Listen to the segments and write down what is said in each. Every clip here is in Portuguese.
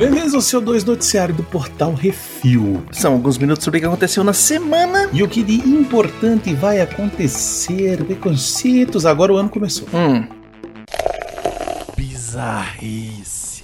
Bem-vindos ao seu 2 noticiário do portal Refil. São alguns minutos sobre o que aconteceu na semana. E o que de importante vai acontecer? Preconceitos, agora o ano começou. Hum. Bizarrice.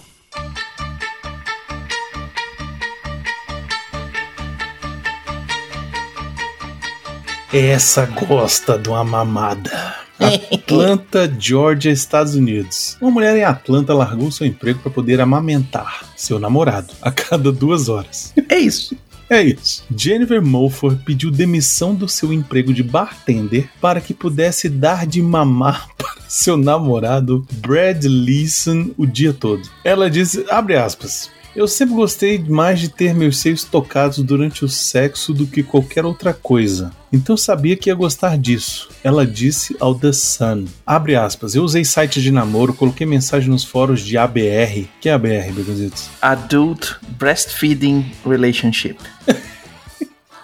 Essa gosta de uma mamada. Atlanta, Georgia, Estados Unidos. Uma mulher em Atlanta largou seu emprego para poder amamentar seu namorado a cada duas horas. É isso. É isso. Jennifer Mulford pediu demissão do seu emprego de bartender para que pudesse dar de mamar para seu namorado Brad Leeson o dia todo. Ela disse, abre aspas, eu sempre gostei mais de ter meus seios tocados durante o sexo do que qualquer outra coisa. Então sabia que ia gostar disso. Ela disse ao The Sun. Abre aspas. Eu usei sites de namoro, coloquei mensagem nos fóruns de ABR. Que é ABR, Begonzitos? Adult Breastfeeding Relationship.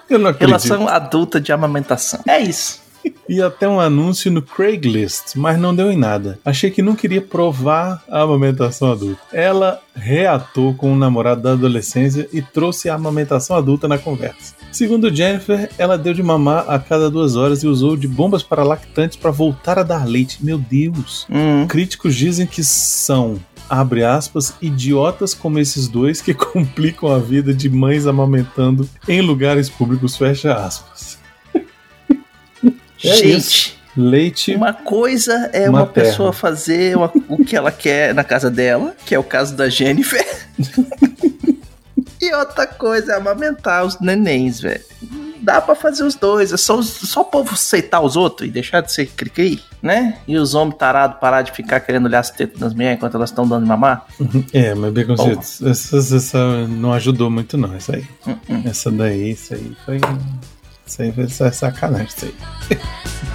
Eu não acredito. Relação adulta de amamentação. É isso. E até um anúncio no Craigslist, mas não deu em nada. Achei que não queria provar a amamentação adulta. Ela reatou com o namorado da adolescência e trouxe a amamentação adulta na conversa. Segundo Jennifer, ela deu de mamar a cada duas horas e usou de bombas para lactantes para voltar a dar leite. Meu Deus! Hum. Críticos dizem que são, abre aspas, idiotas como esses dois que complicam a vida de mães amamentando em lugares públicos, fecha aspas. É Gente, isso. Leite. uma coisa é uma pessoa fazer uma- o que ela quer na casa dela, que é o caso da Jennifer. e outra coisa é amamentar os nenéns, velho. Dá pra fazer os dois, é só, só o povo aceitar os outros e deixar de ser cri-cri, né? E os homens tarados parar de ficar querendo olhar as tetas das mulheres enquanto elas estão dando de mamar. É, mas bem essa, essa, essa não ajudou muito, não, essa aí. Hum, Essa daí, isso aí foi. Isso aí foi sa- sacanagem, isso aí.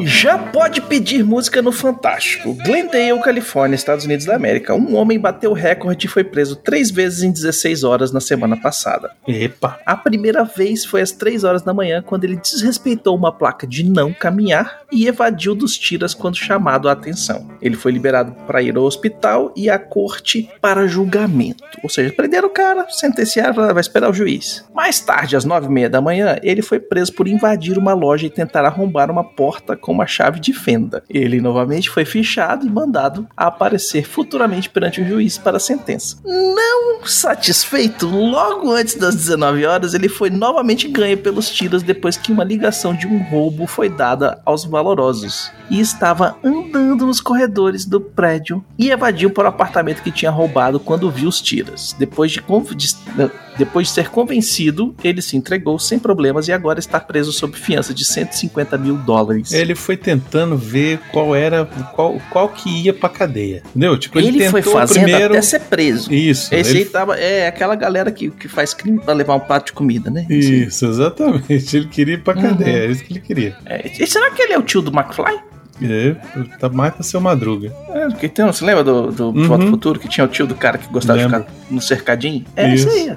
Já pode pedir música no Fantástico. Glendale, Califórnia, Estados Unidos da América. Um homem bateu o recorde e foi preso três vezes em 16 horas na semana passada. Epa! A primeira vez foi às 3 horas da manhã, quando ele desrespeitou uma placa de não caminhar e evadiu dos tiras quando chamado a atenção. Ele foi liberado para ir ao hospital e à corte para julgamento. Ou seja, prenderam o cara, sentenciaram, vai esperar o juiz. Mais tarde, às 9 e meia da manhã, ele foi preso por invadir uma loja e tentar arrombar uma porta com uma chave de fenda. Ele novamente foi fichado e mandado aparecer futuramente perante o juiz para a sentença. Não satisfeito, logo antes das 19 horas, ele foi novamente ganho pelos tiros depois que uma ligação de um roubo foi dada aos valorosos. E estava andando nos corredores do prédio e evadiu para o apartamento que tinha roubado quando viu os tiros. Depois de, de- depois de ser convencido, ele se entregou sem problemas e agora está preso sob fiança de 150 mil dólares. Ele foi tentando ver qual era. qual, qual que ia pra cadeia. Entendeu? Tipo, ele, Ele, foi fazendo primeiro. até ser preso. Isso. Esse ele aí tava. É aquela galera que, que faz crime pra levar um prato de comida, né? Isso, exatamente. Ele queria ir pra Uhum. cadeia, é isso que ele queria. É, e será que ele é o tio do McFly? É, tá mais pra ser o Madruga. É, porque tem, você lembra do, do Uhum. Foto Futuro que tinha o tio do cara que gostava Lembro. de ficar no cercadinho? É Isso. isso aí.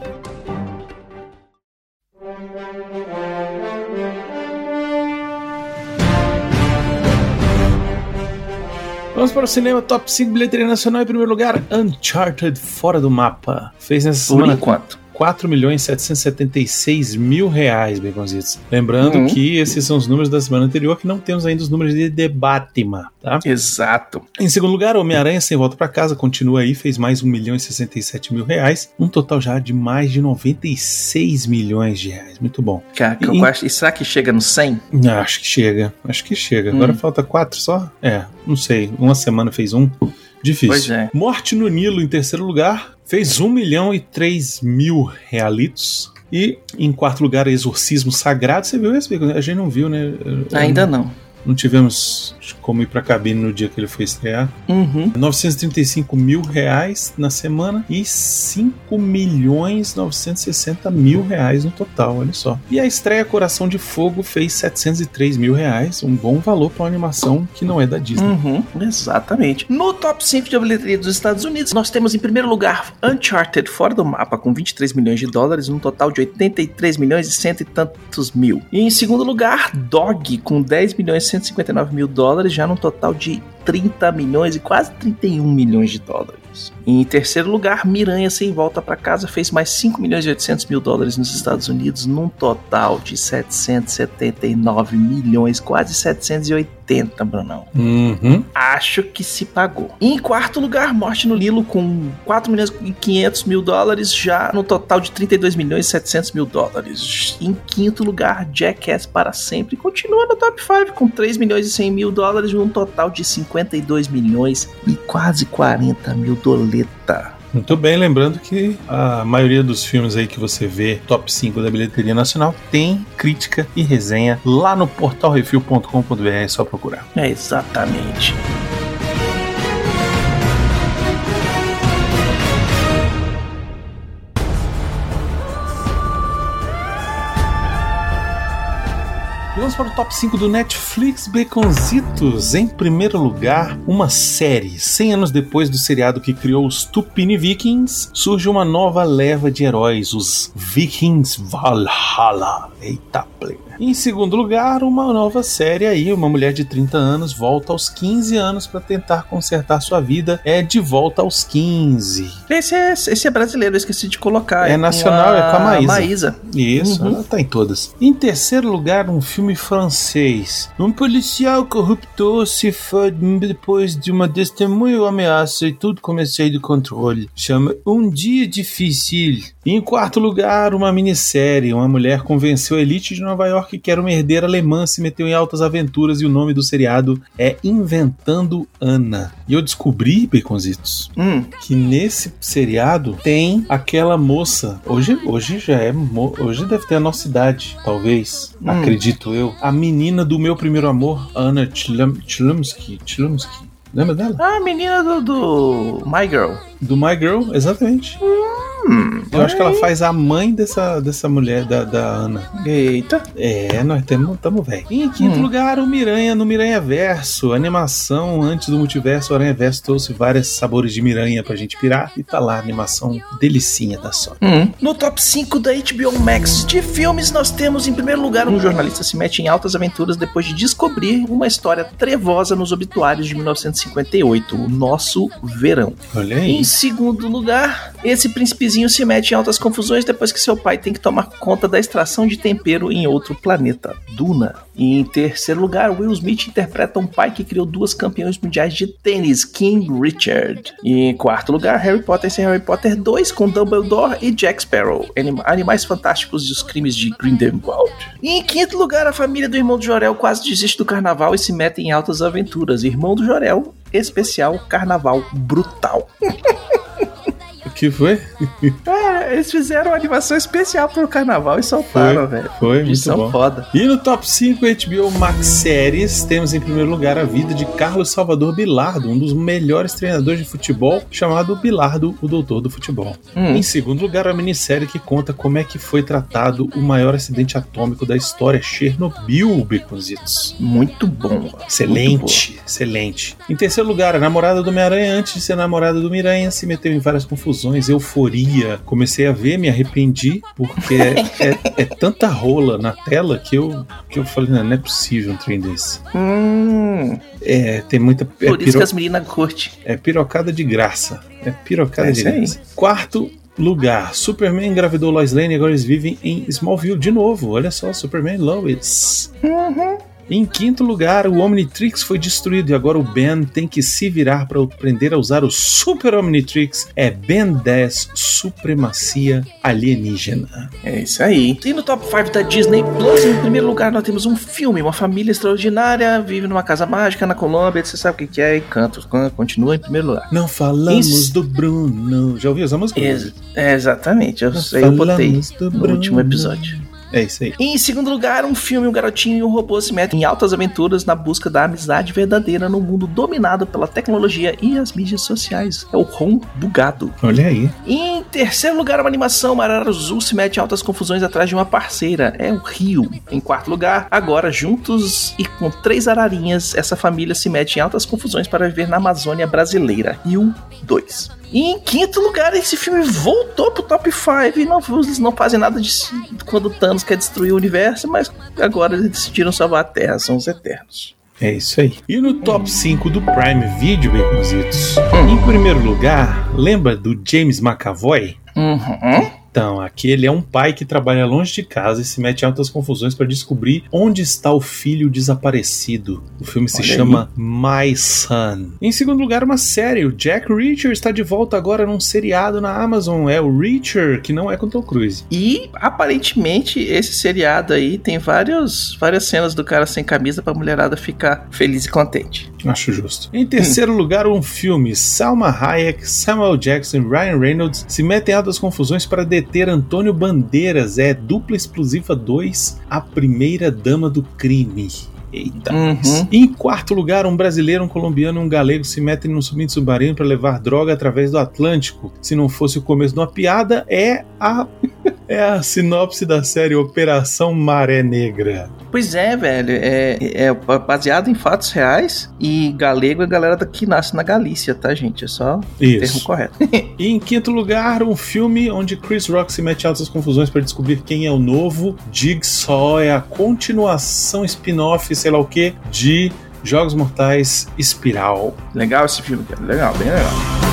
Vamos para o cinema Top 5 bilheteria nacional em primeiro lugar. Uncharted fora do mapa. Fez nessa Por semana enquanto. 4 milhões 776 mil reais, Baconzitos. Lembrando Uhum. que esses são os números da semana anterior, que não temos ainda os números de Debatima, tá? Exato. Em segundo lugar, Homem-Aranha Sem Volta pra Casa continua aí, fez mais 1 milhão e 67 mil reais, um total já de mais de 96 milhões de reais. Muito bom. Cara, que eu E- acho- e será que chega no 100? Ah, Acho que chega, acho que chega. Agora Hum. falta quatro só? É, não sei. Uma semana fez um. Difícil. Pois é. Morte no Nilo em terceiro lugar, fez 1 milhão e 3 mil realitos. E em quarto lugar, Exorcismo Sagrado. Você viu esse? A gente não viu, né? Ainda não. Não tivemos como ir pra cabine no dia que ele foi estrear. Uhum. 935 mil reais na semana e 5 milhões 960 mil reais no total, olha só. E a estreia Coração de Fogo fez 703 mil reais, um bom valor para uma animação que não é da Disney. Uhum, exatamente. No top 5 de bilheteria dos Estados Unidos, nós temos em primeiro lugar Uncharted fora do mapa, com 23 milhões de dólares, num total de 83 milhões e cento e tantos mil. E em segundo lugar, Dog, com 10 milhões e 159 mil dólares, já num total de 30 milhões e quase 31 milhões de dólares. Em terceiro lugar, Miranha Sem Volta para Casa fez mais 5 milhões e 800 mil dólares nos Estados Unidos, num total de 779 milhões, quase 780, Brunão Uhum. acho que se pagou. E em quarto lugar, Morte no Nilo com 4 milhões e 500 mil dólares, já no total de 32 milhões e 700 mil dólares. Em quinto lugar, Jackass para sempre continua no top 5 com 3 milhões e 100 mil dólares, num total de 52 milhões e quase 40 mil doleta. Muito bem, lembrando que a maioria dos filmes aí que você vê, top 5 da bilheteria nacional, tem crítica e resenha lá no portalrefil.com.br, é só procurar. É exatamente. Vamos para o top 5 do Netflix Baconzitos. Em primeiro lugar, uma série. 100 anos depois do seriado que criou os Tupini Vikings, surge uma nova leva de heróis, os Vikings Valhalla. Eita, Em segundo lugar, uma nova série aí, uma mulher de 30 anos volta aos 15 anos para tentar consertar sua vida. É de volta aos 15. Esse é, esse é brasileiro, eu esqueci de colocar. É com nacional, é com a Maísa. Maísa. Isso, Uhum. ela tá em todas. Em terceiro lugar, um filme francês. Um policial corrupto se foi depois de uma testemunha ou ameaça e tudo começou de controle. Chama Um Dia Difícil. Em quarto lugar, uma minissérie. Uma mulher convenceu a elite de Nova York que era uma herdeira alemã, se meteu em altas aventuras e o nome do seriado é Inventando Ana. E eu descobri, Baconzitos, Hum, que nesse seriado tem aquela moça. Hoje, hoje já é. Hoje deve ter a nossa idade, talvez. Hum. Acredito eu. A menina do meu primeiro amor, Chlum- Chlumsky. Chlumsky. Lembra dela? a menina do, do My Girl. Do My Girl, exatamente. Hum, Eu acho que ela faz a mãe dessa, dessa mulher, da, da Ana. Eita. É, nós tamo, tamo velho. Em quinto Hum. lugar, o Miranha no Miranha Verso. Animação antes do multiverso. O Aranha Verso trouxe vários sabores de Miranha pra gente pirar. E tá lá, a animação delicinha da Sony. Hum. No top 5 da HBO Max de filmes, nós temos em primeiro lugar um jornalista se mete em altas aventuras depois de descobrir uma história trevosa nos obituários de 1958, o nosso verão. Olha aí. Em segundo lugar, esse príncipezinho se mete em altas confusões depois que seu pai tem que tomar conta da extração de tempero em outro planeta, Duna. E em terceiro lugar, Will Smith interpreta um pai que criou duas campeões mundiais de tênis, King Richard. E em quarto lugar, Harry Potter sem Harry Potter 2 com Dumbledore e Jack Sparrow, Anim- Animais Fantásticos e os Crimes de Grindelwald. E em quinto lugar, a família do irmão do Jorel quase desiste do carnaval e se mete em altas aventuras. Irmão do Jorel, especial Carnaval Brutal. O que foi? É, eles fizeram uma animação especial pro carnaval e soltaram, Foi, velho. foi, Eles muito bom. foda. E no top 5 HBO Max Séries, temos em primeiro lugar a vida de Carlos Salvador Bilardo, um dos melhores treinadores de futebol, chamado Bilardo, o Doutor do Futebol. Hum. Em segundo lugar, a minissérie que conta como é que foi tratado o maior acidente atômico da história, Chernobyl, Baconzitos. Muito bom. Excelente, excelente. Em terceiro lugar, a namorada do Homem-Aranha, antes de ser namorada do Miranha, se meteu em várias confusões, euforia. Comecei a ver, me arrependi, porque é, é- é tanta rola na tela que eu, que eu falei, não, não é possível um trem desse. Hum, É, tem muita. É, por isso piro- que as meninas curtem. é pirocada de graça. É pirocada É de aí. graça. Quarto, lugar, Superman engravidou Lois Lane e agora eles vivem em Smallville de novo. Olha só, Superman e Lois. Em quinto lugar, o Omnitrix foi destruído e agora o Ben tem que se virar para aprender a usar o Super Omnitrix. É Ben 10 Supremacia Alienígena. É isso aí. E no top 5 da Disney Plus, em primeiro lugar, nós temos um filme, uma família extraordinária, vive numa casa mágica na Colômbia, você sabe o que é, e canta, continua em primeiro lugar. Não falamos Isso. do Bruno. Já ouviu essa música? Ex- é, exatamente, eu, Não eu botei no Bruno. último episódio. É isso aí. Em segundo lugar, um filme, um garotinho e um robô se metem em altas aventuras na busca da amizade verdadeira no mundo dominado pela tecnologia e as mídias sociais. É o Ron Bugado. Olha aí. E em terceiro lugar, uma animação, Marara Azul se mete em altas confusões atrás de uma parceira. É o Rio. Em quarto lugar, agora juntos e com três ararinhas, essa família se mete em altas confusões para viver na Amazônia brasileira. Rio 2. E em quinto lugar, esse filme voltou pro top 5 e não, eles não fazem nada de quando Thanos quer destruir o universo, mas agora eles decidiram salvar a Terra, são os Eternos. É isso aí. E no top 5 do Prime Video, Baconzitos, em primeiro lugar, lembra do James McAvoy? Uhum. Então, aqui ele é um pai que trabalha longe de casa e se mete em altas confusões para descobrir onde está o filho desaparecido. O filme se Olha chama My Son. Em segundo lugar, uma série. O Jack Reacher está de volta agora num seriado na Amazon. É o Reacher, que não é com Tom Cruise. E aparentemente esse seriado aí tem vários, várias cenas do cara sem camisa pra mulherada ficar feliz e contente. Acho justo. Em terceiro lugar, um filme. Salma Hayek, Samuel Jackson e Ryan Reynolds se metem em altas confusões para deter Antônio Bandeiras. É Dupla Explosiva 2, a primeira dama do crime. Eita. Uhum. Em quarto lugar, um brasileiro, um colombiano e um galego se metem num submarino para levar droga através do Atlântico. Se não fosse o começo de uma piada, é a é a sinopse da série Operação Maré Negra. Pois é, velho. É, é baseado em fatos reais e galego é a galera que nasce na Galícia, tá, gente? É só o termo Isso. correto. E em quinto lugar, um filme onde Chris Rock se mete altas confusões para descobrir quem é o novo Jigsaw. É a continuação spin-off, sei lá o que, de Jogos Mortais Espiral. legal esse filme, cara. Legal, bem legal.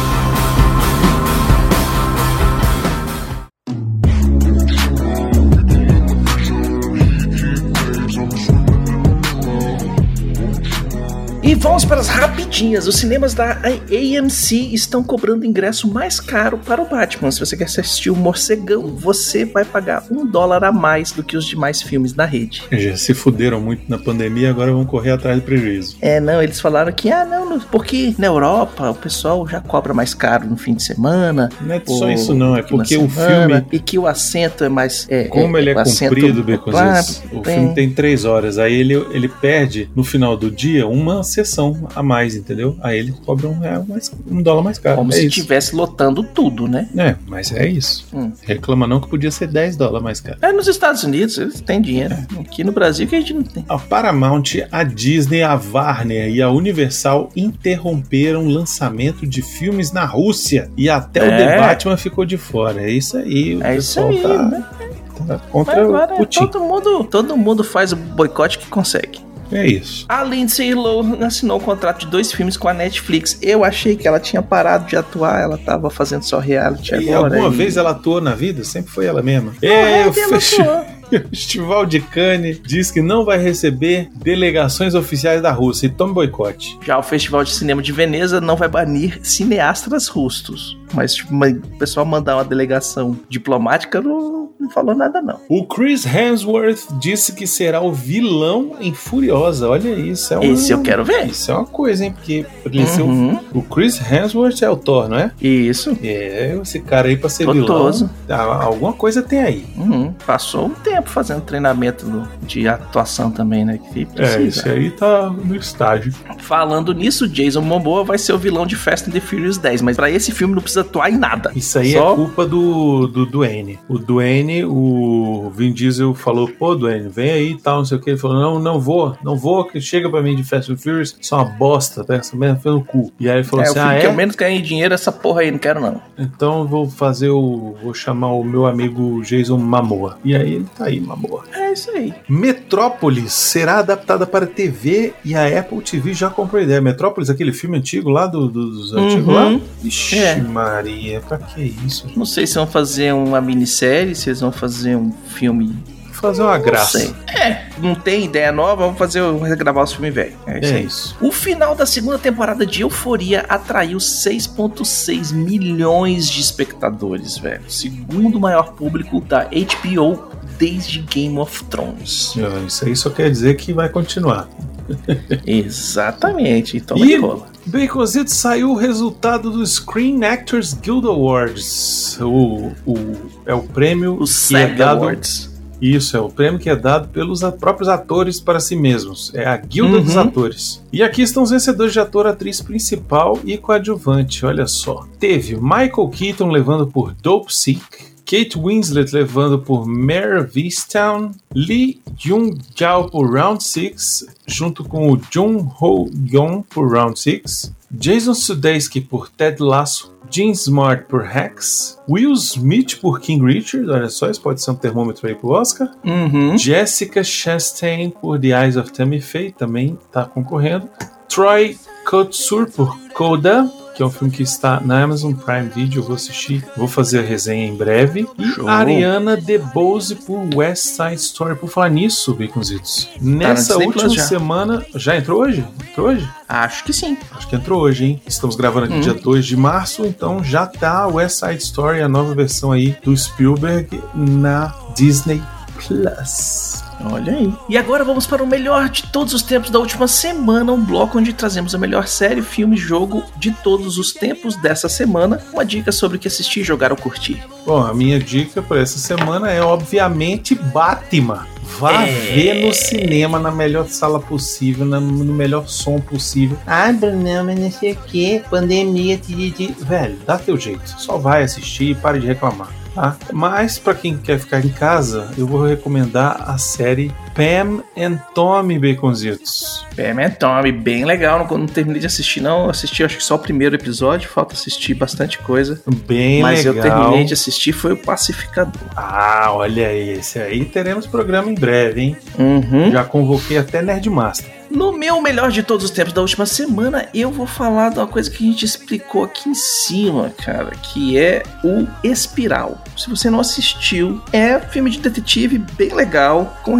E vamos para as rapidinhas. Os cinemas da AMC estão cobrando ingresso mais caro para o Batman. Se você quer assistir o Morcegão, você vai pagar um dólar a mais do que os demais filmes da rede. Já se fuderam muito na pandemia, agora vão correr atrás do prejuízo. É, não, eles falaram que, ah, não, porque na Europa o pessoal já cobra mais caro no fim de semana. Não é só isso não, é porque o semana, filme, E que o assento é mais. É, como ele é o assento- comprido, Beconzitos, o filme tem três horas, aí ele, ele perde no final do dia uma sessão a mais, entendeu? Aí ele cobra um, real mais, um dólar mais caro. Como é se isso. estivesse lotando tudo, né? É, mas é isso. Hum. Reclama não que podia ser 10 dólares mais caro. É nos Estados Unidos, eles têm dinheiro. Aqui no Brasil que a gente não tem. A Paramount, a Disney, a Warner e a Universal interromperam o lançamento de filmes na Rússia. E até o É. The Batman ficou de fora. É isso aí. O É isso pessoal aí, tá, né? tá Mas contra agora o Putin. todo mundo, todo mundo faz o boicote que consegue. É isso. A Lindsay Lohan assinou um contrato de dois filmes com a Netflix. Eu achei que ela tinha parado de atuar, ela tava fazendo só reality E agora. alguma e- vez ela atuou na vida? Sempre foi ela mesma. é, É, festi- atuou. o Festival de Cannes diz que não vai receber delegações oficiais da Rússia. E tome boicote. Já o Festival de Cinema de Veneza não vai banir cineastas russos. Mas tipo, o pessoal mandar uma delegação diplomática não, não falou nada, não. O Chris Hemsworth disse que será o vilão em Furiosa. Olha isso. É um... Esse eu quero ver. Isso é uma coisa, hein? Porque ser o- Uhum. o Chris Hemsworth é o Thor, não é? Isso. É, esse cara aí pra ser Totoso. vilão. ah, Alguma coisa tem aí. Uhum. Passou um tempo fazendo treinamento de atuação também, né? Que É, precisa. esse aí tá no estágio. Falando nisso, Jason Momoa vai ser o vilão de Fast and the Furious 10, mas pra esse filme não precisa atuar em nada. Isso aí Só- é culpa do, do Duane. O Duane, o Vin Diesel falou, pô, Duane, vem aí e tal, não sei o que. Ele falou, não, não vou, não vou, que chega pra mim de Fast and Furious, isso é uma bosta, tá? Essa merda foi no cu. E aí ele falou é, assim, ah, que é? eu menos ganhei dinheiro, essa porra aí, não quero não. Então vou fazer o. Vou chamar o meu amigo Jason Mamoa. E aí ele tá aí, Mamoa. É isso aí. Metrópolis será adaptada para TV e a Apple TV já comprou a ideia. Metrópolis, aquele filme antigo lá do- do- dos antigos Uhum. lá? Ixi, É. Maria, pra que isso? Não sei se vão fazer uma minissérie, se eles vão fazer um filme. Fazer uma Não graça. sei. É, não tem ideia nova, vamos fazer vamos gravar os filmes velhos. É isso É isso. O final da segunda temporada de Euforia atraiu 6,6 milhões de espectadores, velho. Segundo maior público da HBO desde Game of Thrones. Ah, Isso aí só quer dizer que vai continuar. Exatamente, então E- e... rola. Baconzito saiu o resultado do Screen Actors Guild Awards. O, o, é o prêmio O que é dado. Awards. Isso, é o prêmio que é dado pelos próprios atores para si mesmos. É a Guilda Uhum. dos Atores. E aqui estão os vencedores de ator, atriz principal e coadjuvante. Olha só. Teve Michael Keaton levando por Dope Sick. Kate Winslet levando por Mare of Easttown, Lee Jung-jae por Round 6, junto com o Jung Ho-yeon por Round 6, Jason Sudeikis por Ted Lasso, Gene Smart por Hex, Will Smith por King Richard, olha só, isso pode ser um termômetro aí pro Oscar, Uhum. Jessica Chastain por The Eyes of Tammy Faye também está concorrendo. Troy Kotsur por Coda, que é um filme que está na Amazon Prime Video. Eu vou assistir, vou fazer a resenha em breve. E Show. Ariana DeBose por West Side Story. Por falar nisso, Baconzitos, nessa Disney última já. semana. Já entrou hoje? Entrou hoje? Acho que sim. Acho que entrou hoje, hein? Estamos gravando aqui Hum. dia 2 de março, então já tá West Side Story, a nova versão aí do Spielberg na Disney Plus. Olha aí. E agora vamos para o melhor de todos os tempos da última semana, um bloco onde trazemos a melhor série, filme, jogo de todos os tempos dessa semana. Uma dica sobre o que assistir, jogar ou curtir. Bom, a minha dica para essa semana é obviamente Batman. Vá É. ver no cinema na melhor sala possível, no melhor som possível. Ah, Bruno, mas não sei o que, pandemia, tiriri. Velho, dá teu jeito. Só vai assistir e pare de reclamar. Tá? Mas para quem quer ficar em casa, eu vou recomendar a série Pam and Tommy Baconzitos. Pam and Tommy, bem legal. Não, não terminei de assistir, não. Assisti acho que só o primeiro episódio, falta assistir bastante coisa. Bem Mas legal. eu terminei de assistir, foi o Pacificador. Ah, olha aí, esse aí teremos programa em breve, hein? Uhum. Já convoquei até Nerdmaster. No meu melhor de todos os tempos da última semana, eu vou falar de uma coisa que a gente explicou aqui em cima, cara, que é o Espiral. Se você não assistiu, é filme de detetive bem legal, com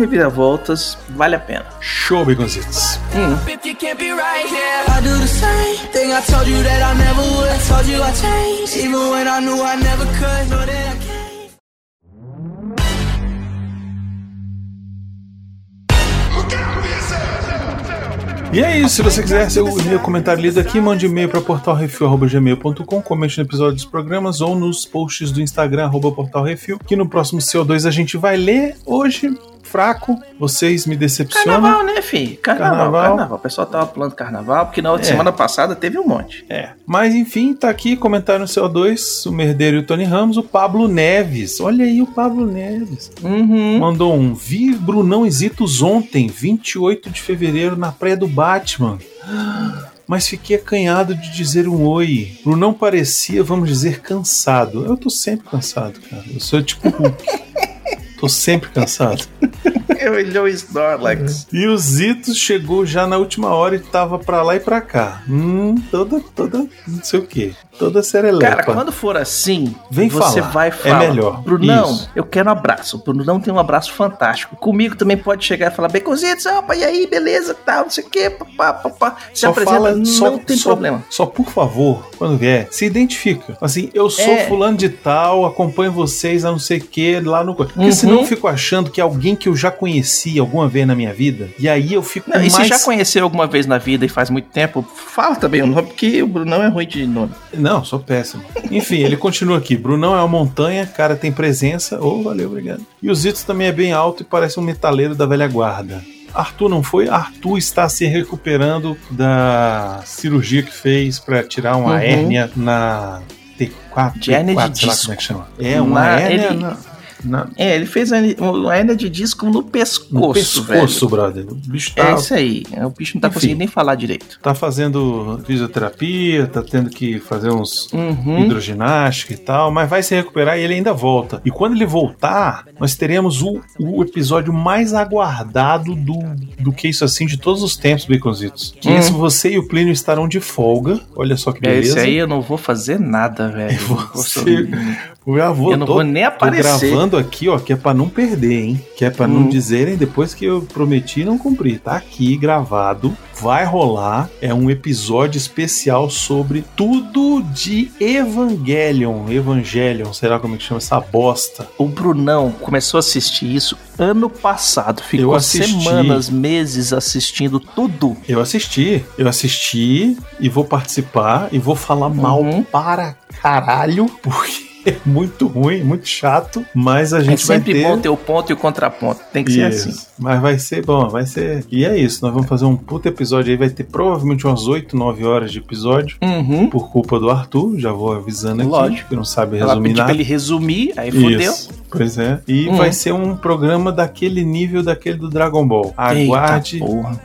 reviravoltas, vale a pena. Show, Baconzitos. Hum. If you can't be right here, I do the same thing. I told you that I never would. I told you I changed, even when I knew I never could. Know that I can't. E é isso, se você quiser seu e-mail comentário lido aqui, mande e-mail para portalrefil.gmail.com, comente no episódio dos programas ou nos posts do Instagram, arroba portalrefil, que no próximo CO2 a gente vai ler. Hoje, fraco, vocês me decepcionam. Carnaval, né, fi? Carnaval, Carnaval. carnaval. O pessoal tava pulando carnaval, porque na outra É. semana passada teve um monte. É. Mas enfim, tá aqui, comentário no CO2, o Merdeiro e o Tony Ramos, o Pablo Neves. Olha aí o Pablo Neves. Uhum. Mandou um. Vi Brunão Zitos ontem, 28 de fevereiro, na praia do Batman. Mas fiquei acanhado de dizer um oi. Brunão parecia, vamos dizer, cansado. Eu tô sempre cansado, cara. Eu sou tipo. tô sempre cansado. Eu olhou o Snorlax. E o Zitos chegou já na última hora e tava pra lá e pra cá. Hum, toda, toda, não sei o que. Toda serelepa. Cara, quando for assim, Vem você falar. vai É falar. melhor. Brunão, Isso. eu quero um abraço. O Brunão tem um abraço fantástico. Comigo também pode chegar e falar, Beconzitos, opa, e aí, beleza, tal, não sei o quê, papá, papá. Se Só apresenta, fala, não só, tem só- problema. Só por favor, quando vier, se identifica. Assim, eu sou É. fulano de tal, acompanho vocês a não sei o que lá no. Porque Uhum. senão eu fico achando que é alguém que eu já conheci alguma vez na minha vida. E aí eu fico Não, e se mais. já conheceu alguma vez na vida e faz muito tempo, fala também o nome, porque o Brunão é ruim de nome. Não, sou péssimo. Enfim, ele continua aqui. Brunão é uma montanha, cara tem presença. Oh, valeu, obrigado. E o Zitos também é bem alto e parece um metaleiro da velha guarda. Arthur não foi? Arthur está se recuperando da cirurgia que fez para tirar uma Uhum. hérnia na T4, De hérnia T4 de sei lá como é que chama. É, uma Na- hérnia ele- na- Na, É, ele fez hernia de disco no pescoço, no pescoço, velho. brother. O bicho É tá, isso aí. O bicho não tá Enfim. conseguindo nem falar direito. tá fazendo fisioterapia, tá tendo que fazer uns Uhum. hidroginástica e tal, mas vai se recuperar e ele ainda volta. E quando ele voltar, nós teremos o, o episódio mais aguardado do, do que isso assim de todos os tempos, Baconzitos. Que Hum. esse você e o Plínio estarão de folga. Olha só que É, beleza. esse aí eu não vou fazer nada, velho. Você- Eu, já vou, Eu não tô- vou nem Tô aparecer. gravando aqui, ó, que é pra não perder, hein? Que é pra Hum. não dizerem depois que eu prometi e não cumpri. Tá aqui gravado, vai rolar. É um episódio especial sobre tudo de Evangelion. Evangelion, será como é que chama essa bosta? O Brunão começou a assistir isso ano passado. Ficou semanas, meses assistindo tudo. Eu assisti, eu assisti e vou participar e vou falar mal Uhum. para caralho, porque é muito ruim, muito chato, mas a É gente vai sempre ter... bom ter o ponto e o contraponto. Tem que ser Isso. assim. Mas vai ser bom, vai ser. E é isso, nós vamos fazer um puta episódio aí. Vai ter provavelmente umas 8, 9 horas de episódio. Uhum. Por culpa do Arthur, já vou avisando aqui. Lógico. Que não sabe Ela resumir nada. ele resumir, aí fodeu. Isso. Pois é. E Hum. vai ser um programa daquele nível daquele do Dragon Ball. Aguarde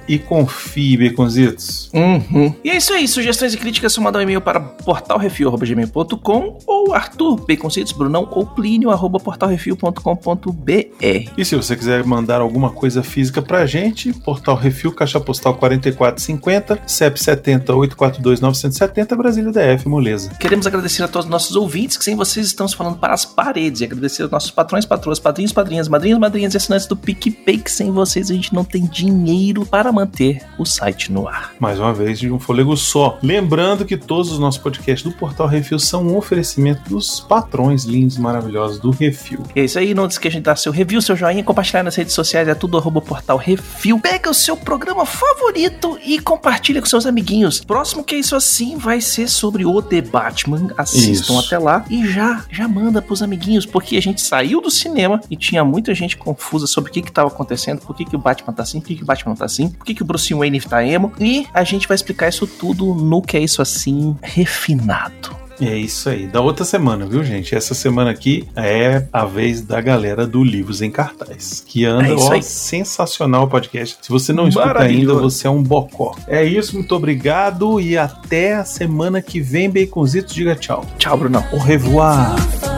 e confie, Baconzitos. Uhum. E é isso aí. Sugestões e críticas só mandar um e-mail para portalrefil.gmail.com ou Arthur Baconzitos, Brunão ou Plínio arroba portalrefil.com.br. E se você quiser mandar alguma coisa física pra gente, Portal Refil, Caixa Postal 4450, CEP 70 842 970, Brasília DF, moleza. Queremos agradecer a todos os nossos ouvintes, que sem vocês estamos falando para as paredes. E agradecer aos nossos patrões, patroas, padrinhos, padrinhas, madrinhos, madrinhas e assinantes do PicPay, que sem vocês a gente não tem dinheiro para manter o site no ar. Mais uma vez, de um fôlego só. Lembrando que todos os nossos podcasts do Portal Refil são um oferecimento dos patrões lindos e maravilhosos do Refil. É isso aí, não esqueça de dar seu review, seu joinha, compartilhar nas redes sociais, é tudo arroba portal refil. Pega o seu programa favorito e compartilha com seus amiguinhos. Próximo que é isso assim vai ser sobre o The Batman. Assistam Isso. até lá e já, já manda pros amiguinhos, porque a gente saiu do cinema e tinha muita gente confusa sobre o que que tava acontecendo, por que que o Batman tá assim, por que que o Batman tá assim, por que que o Bruce Wayne tá emo. E a gente vai explicar isso tudo no que é isso assim refinado. É isso aí. Da outra semana, viu, gente? Essa semana aqui é a vez da galera do Livros em Cartaz. Que anda, É ó, sensacional o podcast. Se você não escuta ainda, você é um bocó. É isso, muito obrigado e até a semana que vem, Baconzitos. Diga tchau. Tchau, Brunão. Au revoir.